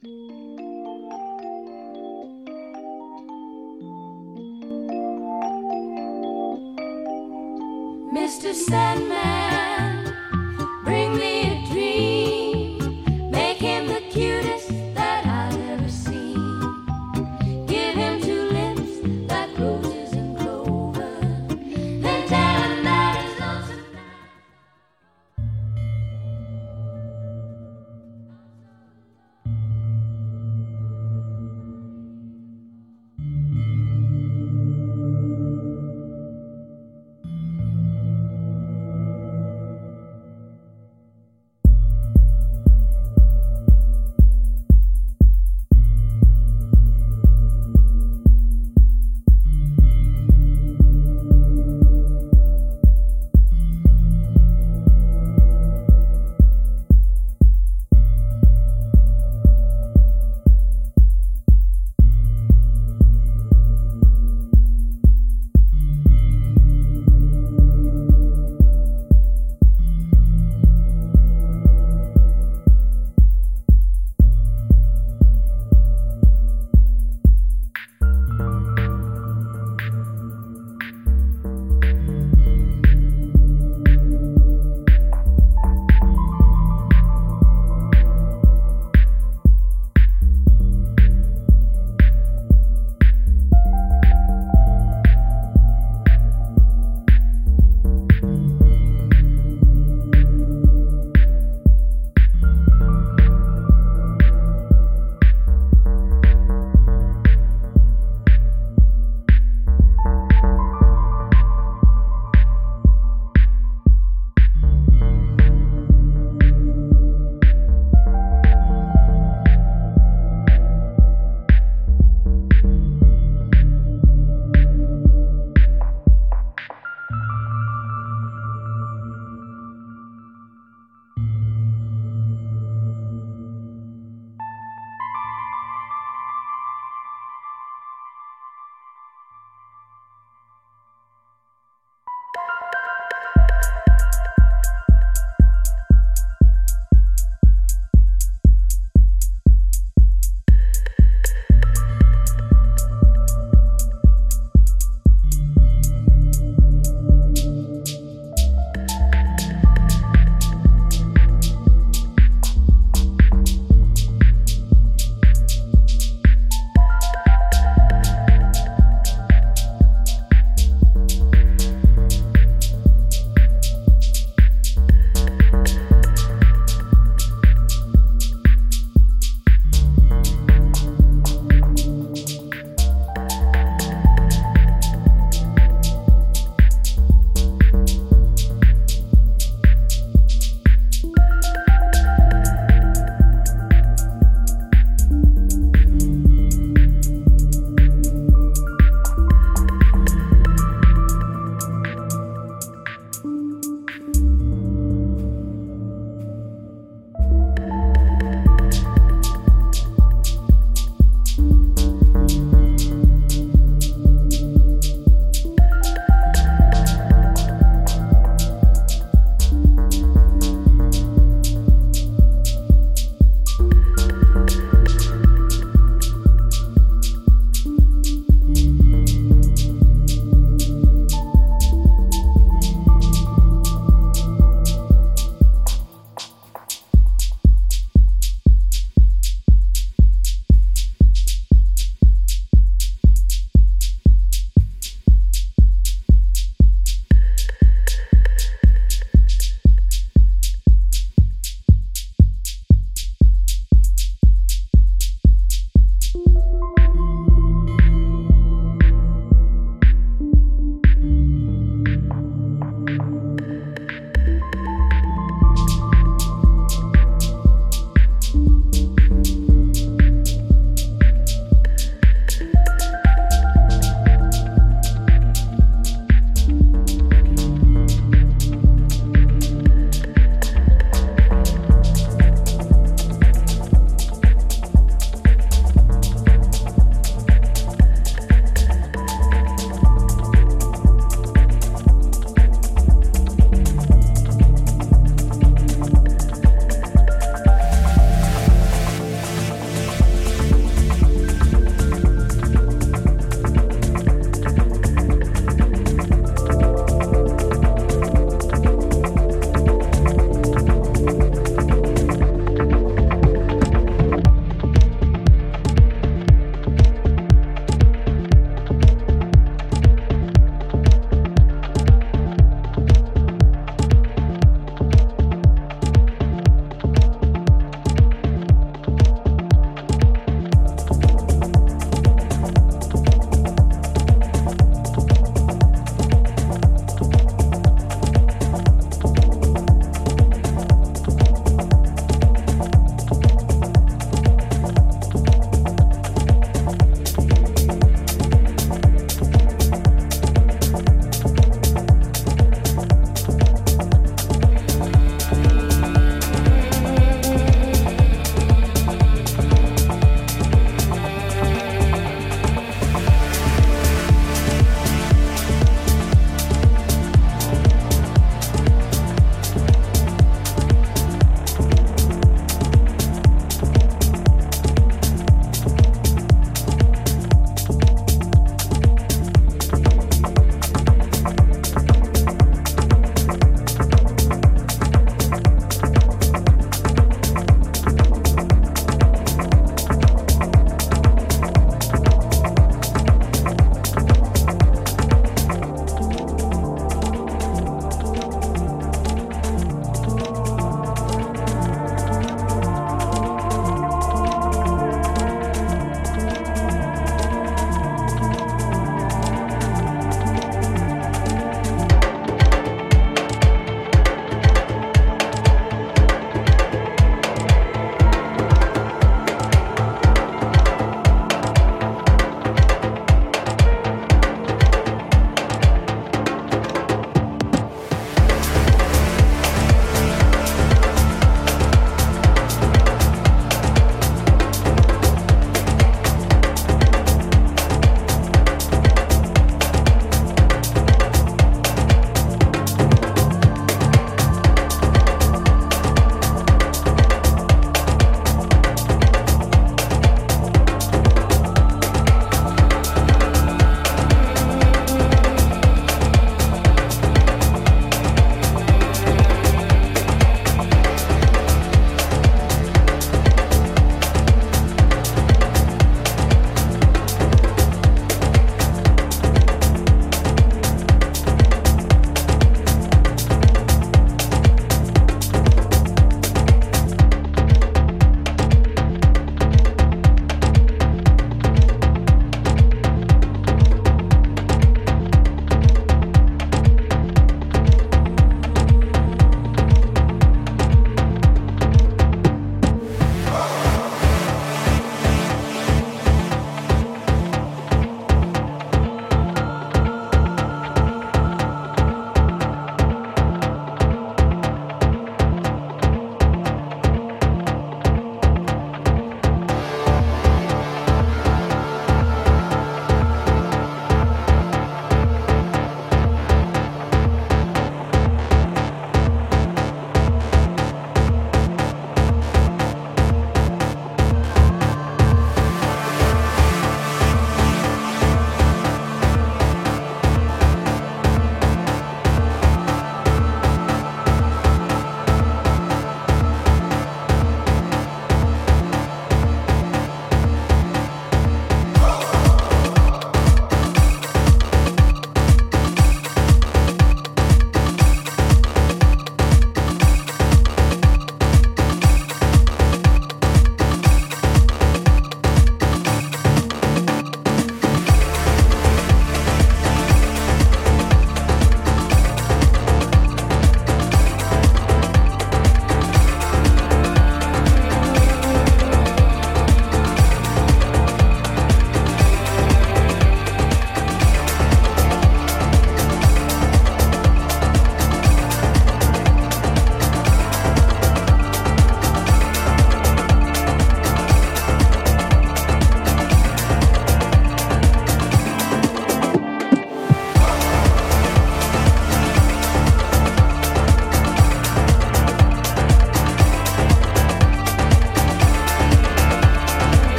Mr. Sandman,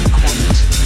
your.